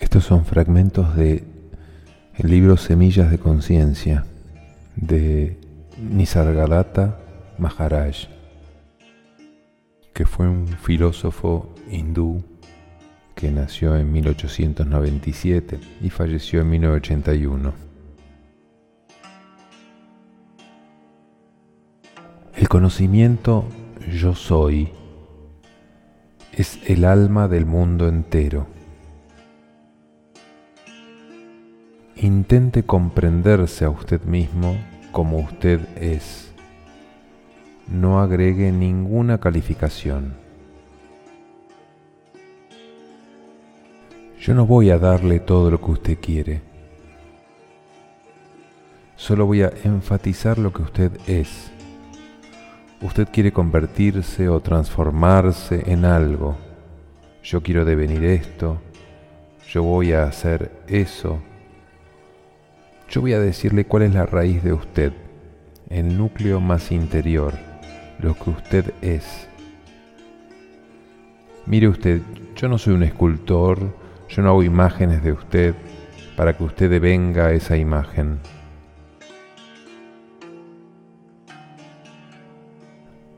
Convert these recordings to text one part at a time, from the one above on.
Estos son fragmentos de el libro Semillas de Conciencia de Nisargadatta Maharaj, que fue un filósofo hindú que nació en 1897 y falleció en 1981. El conocimiento yo soy es el alma del mundo entero. Intente comprenderse a usted mismo como usted es. No agregue ninguna calificación. Yo no voy a darle todo lo que usted quiere. Solo voy a enfatizar lo que usted es. Usted quiere convertirse o transformarse en algo. Yo quiero devenir esto. Yo voy a hacer eso yo voy a decirle cuál es la raíz de usted, el núcleo más interior, lo que usted es. Mire usted, yo no soy un escultor, yo no hago imágenes de usted para que usted devenga esa imagen.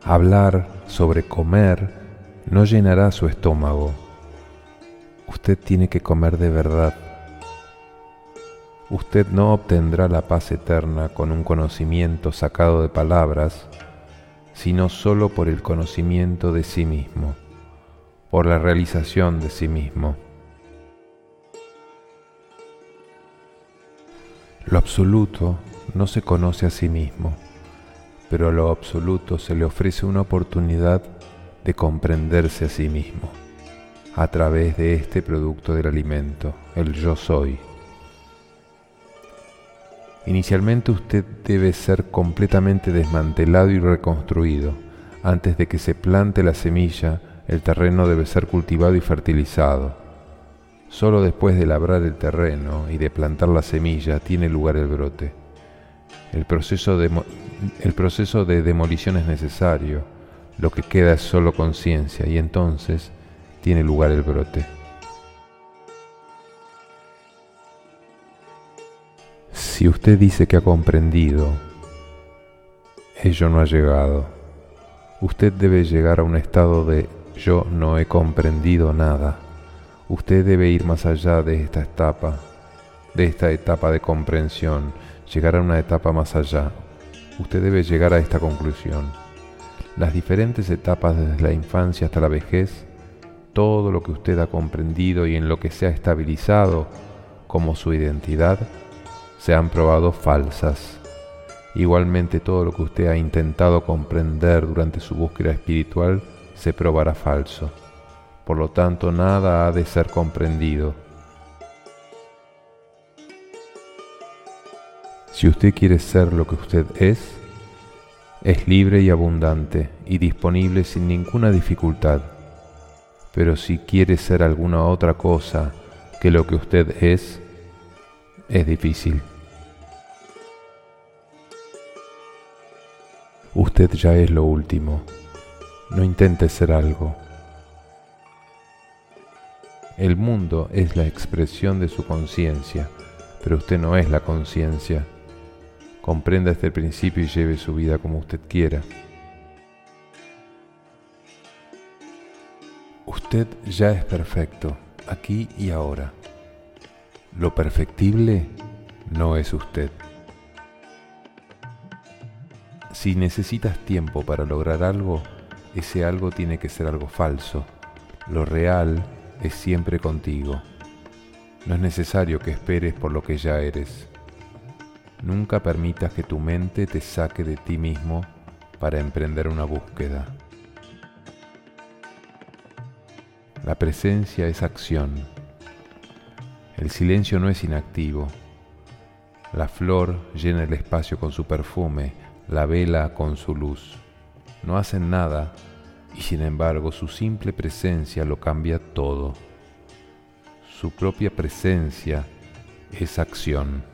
Hablar sobre comer no llenará su estómago. Usted tiene que comer de verdad usted no obtendrá la paz eterna con un conocimiento sacado de palabras, sino solo por el conocimiento de sí mismo, por la realización de sí mismo. Lo absoluto no se conoce a sí mismo, pero a lo absoluto se le ofrece una oportunidad de comprenderse a sí mismo a través de este producto del alimento, el yo soy. Inicialmente usted debe ser completamente desmantelado y reconstruido. Antes de que se plante la semilla, el terreno debe ser cultivado y fertilizado. Solo después de labrar el terreno y de plantar la semilla tiene lugar el brote. El proceso de, el proceso de demolición es necesario, lo que queda es solo conciencia y entonces tiene lugar el brote. Si usted dice que ha comprendido, ello no ha llegado. Usted debe llegar a un estado de yo no he comprendido nada. Usted debe ir más allá de esta etapa, de esta etapa de comprensión, llegar a una etapa más allá. Usted debe llegar a esta conclusión. Las diferentes etapas desde la infancia hasta la vejez, todo lo que usted ha comprendido y en lo que se ha estabilizado como su identidad, se han probado falsas. Igualmente todo lo que usted ha intentado comprender durante su búsqueda espiritual se probará falso. Por lo tanto, nada ha de ser comprendido. Si usted quiere ser lo que usted es, es libre y abundante y disponible sin ninguna dificultad. Pero si quiere ser alguna otra cosa que lo que usted es, es difícil. Usted ya es lo último. No intente ser algo. El mundo es la expresión de su conciencia, pero usted no es la conciencia. Comprenda este principio y lleve su vida como usted quiera. Usted ya es perfecto, aquí y ahora. Lo perfectible no es usted. Si necesitas tiempo para lograr algo, ese algo tiene que ser algo falso. Lo real es siempre contigo. No es necesario que esperes por lo que ya eres. Nunca permitas que tu mente te saque de ti mismo para emprender una búsqueda. La presencia es acción. El silencio no es inactivo. La flor llena el espacio con su perfume, la vela con su luz. No hacen nada y sin embargo su simple presencia lo cambia todo. Su propia presencia es acción.